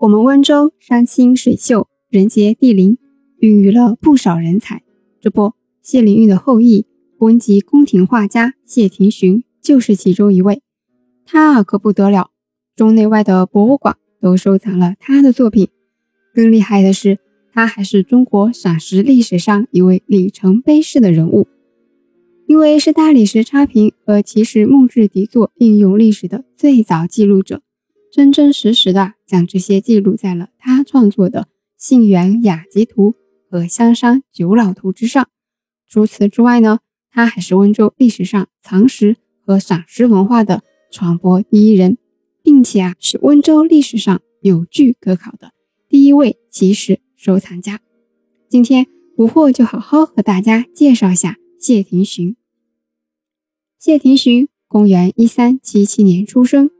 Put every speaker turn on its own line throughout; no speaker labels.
我们温州山清水秀，人杰地灵，孕育了不少人才。这不，谢灵运的后裔，温籍宫廷画家谢廷寻就是其中一位。他啊可不得了，中内外的博物馆都收藏了他的作品。更厉害的是，他还是中国赏识历史上一位里程碑式的人物。因为是大理石插屏和奇石木质底座应用历史的最早记录者，真真实实的将这些记录在了他创作的《信源雅集图》和《香山九老图》之上。除此之外呢，他还是温州历史上藏石和赏石文化的传播第一人，并且啊是温州历史上有据可考的第一位奇石收藏家。今天不惑就好好和大家介绍一下谢廷寻。谢廷寻，公元一三七七年出生，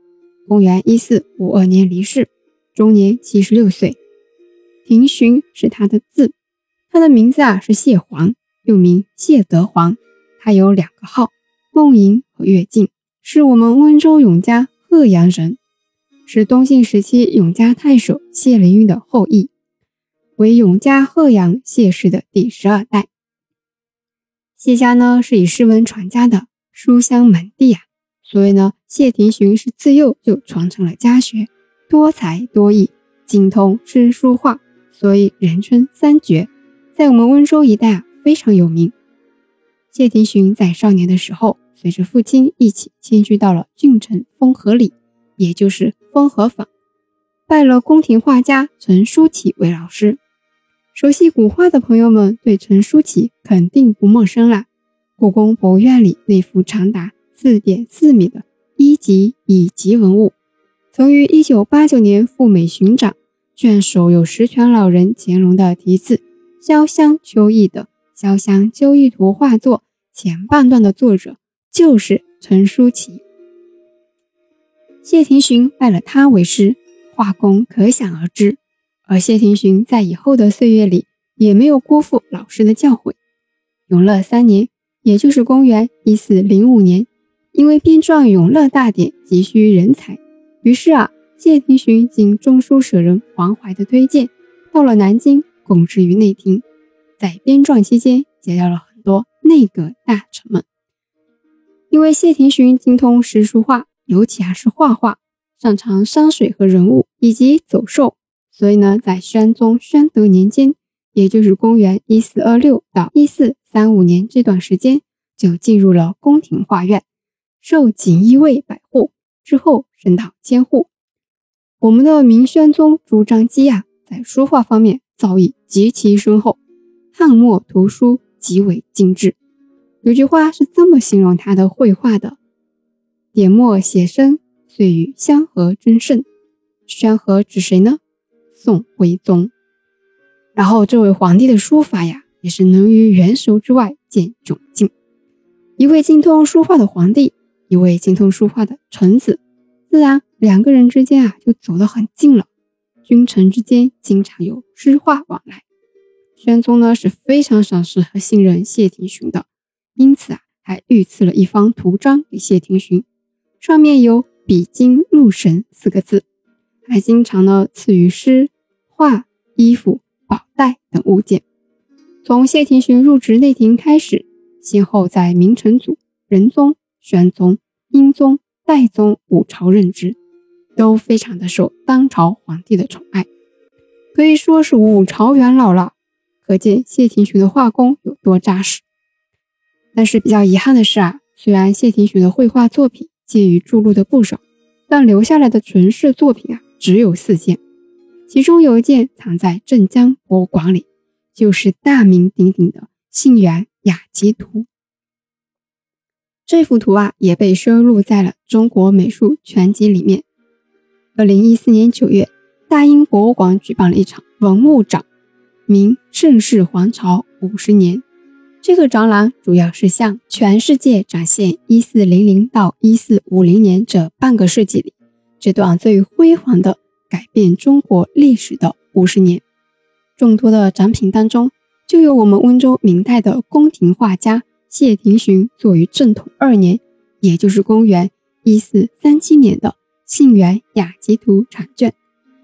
公元一四五二年离世，终年七十六岁。廷寻是他的字，他的名字啊是谢煌，又名谢德煌。他有两个号，梦莹和跃进，是我们温州永嘉鹤阳人，是东晋时期永嘉太守谢灵运的后裔，为永嘉鹤阳谢氏的第十二代。谢家呢是以诗文传家的。书香门第啊，所以呢，谢廷寻是自幼就传承了家学，多才多艺，精通诗书画，所以人称三绝，在我们温州一带啊非常有名。谢廷寻在少年的时候，随着父亲一起迁居到了郡城丰和里，也就是丰和坊，拜了宫廷画家陈叔启为老师。熟悉古画的朋友们对陈叔启肯定不陌生啦。故宫博物院里那幅长达四点四米的一级乙级文物，曾于一九八九年赴美巡展，卷首有石泉老人乾隆的题字“潇湘秋意”的《潇湘秋意图》画作前半段的作者就是陈叔奇。谢廷寻拜了他为师，画工可想而知。而谢廷寻在以后的岁月里也没有辜负老师的教诲。永乐三年。也就是公元一四零五年，因为编撰《永乐大典》急需人才，于是啊，谢廷寻经中书舍人黄怀的推荐，到了南京供职于内廷。在编撰期间，结交了很多内阁大臣们。因为谢廷寻精通诗书画，尤其还是画画，擅长山水和人物以及走兽，所以呢，在宣宗宣德年间。也就是公元一四二六到一四三五年这段时间，就进入了宫廷画院，受锦衣卫百户，之后升到监户。我们的明宣宗朱瞻基呀，在书画方面造诣极其深厚，汉墨图书极为精致。有句话是这么形容他的绘画的：点墨写生，遂与香和争胜。宣和指谁呢？宋徽宗。然后，这位皇帝的书法呀，也是能于元熟之外见窘境。一位精通书画的皇帝，一位精通书画的臣子，自然两个人之间啊就走得很近了。君臣之间经常有诗画往来。宣宗呢是非常赏识和信任谢廷寻的，因此啊还御赐了一方图章给谢廷寻，上面有“比经入神”四个字，还经常呢赐予诗、画、衣服。宝带等物件。从谢廷寻入职内廷开始，先后在明成祖、仁宗、宣宗、英宗、代宗五朝任职，都非常的受当朝皇帝的宠爱，可以说是五朝元老了。可见谢廷寻的画工有多扎实。但是比较遗憾的是啊，虽然谢廷寻的绘画作品介于著录的不少，但留下来的存世作品啊只有四件。其中有一件藏在镇江博物馆里，就是大名鼎鼎的《信源雅集图》。这幅图啊，也被收录在了《中国美术全集》里面。二零一四年九月，大英博物馆举办了一场文物展，名“盛世皇朝五十年”。这个展览主要是向全世界展现一四零零到一四五零年这半个世纪里这段最辉煌的。改变中国历史的五十年，众多的展品当中，就有我们温州明代的宫廷画家谢廷寻作于正统二年，也就是公元一四三七年的《信源雅集图》产卷，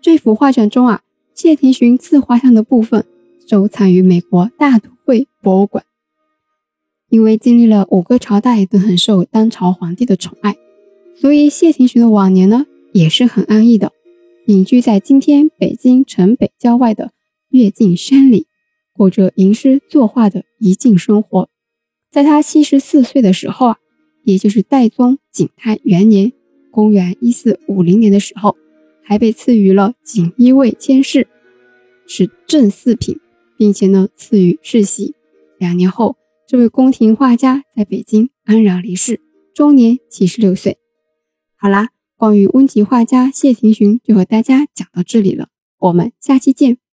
这幅画卷中啊，谢霆锋自画像的部分收藏于美国大都会博物馆。因为经历了五个朝代，都很受当朝皇帝的宠爱，所以谢霆锋的晚年呢也是很安逸的，隐居在今天北京城北郊外的跃进山里，过着吟诗作画的一静生活。在他七十四岁的时候啊，也就是代宗景泰元年（公元一四五零年）的时候，还被赐予了锦衣卫监事，是正四品，并且呢赐予世袭。两年后。这位宫廷画家在北京安然离世，终年七十六岁。好啦，关于温籍画家谢霆锋就和大家讲到这里了，我们下期见。